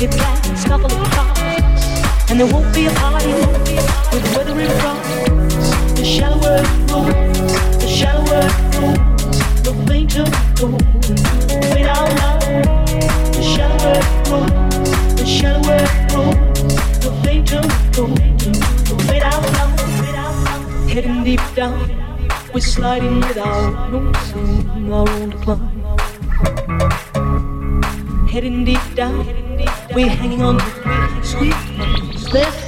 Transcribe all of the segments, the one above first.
be black and scuffle across. And there won't be a party with weathering frost. The shallower it goes, the shallower it goes, the fainter it goes. Fade out love. The shallower it goes, the shallower it goes, the fainter it goes. Fade out love. Heading deep down, we're sliding without noticing our own decline. Heading deep down. We're hanging on. to the sweet, sweet,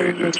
changes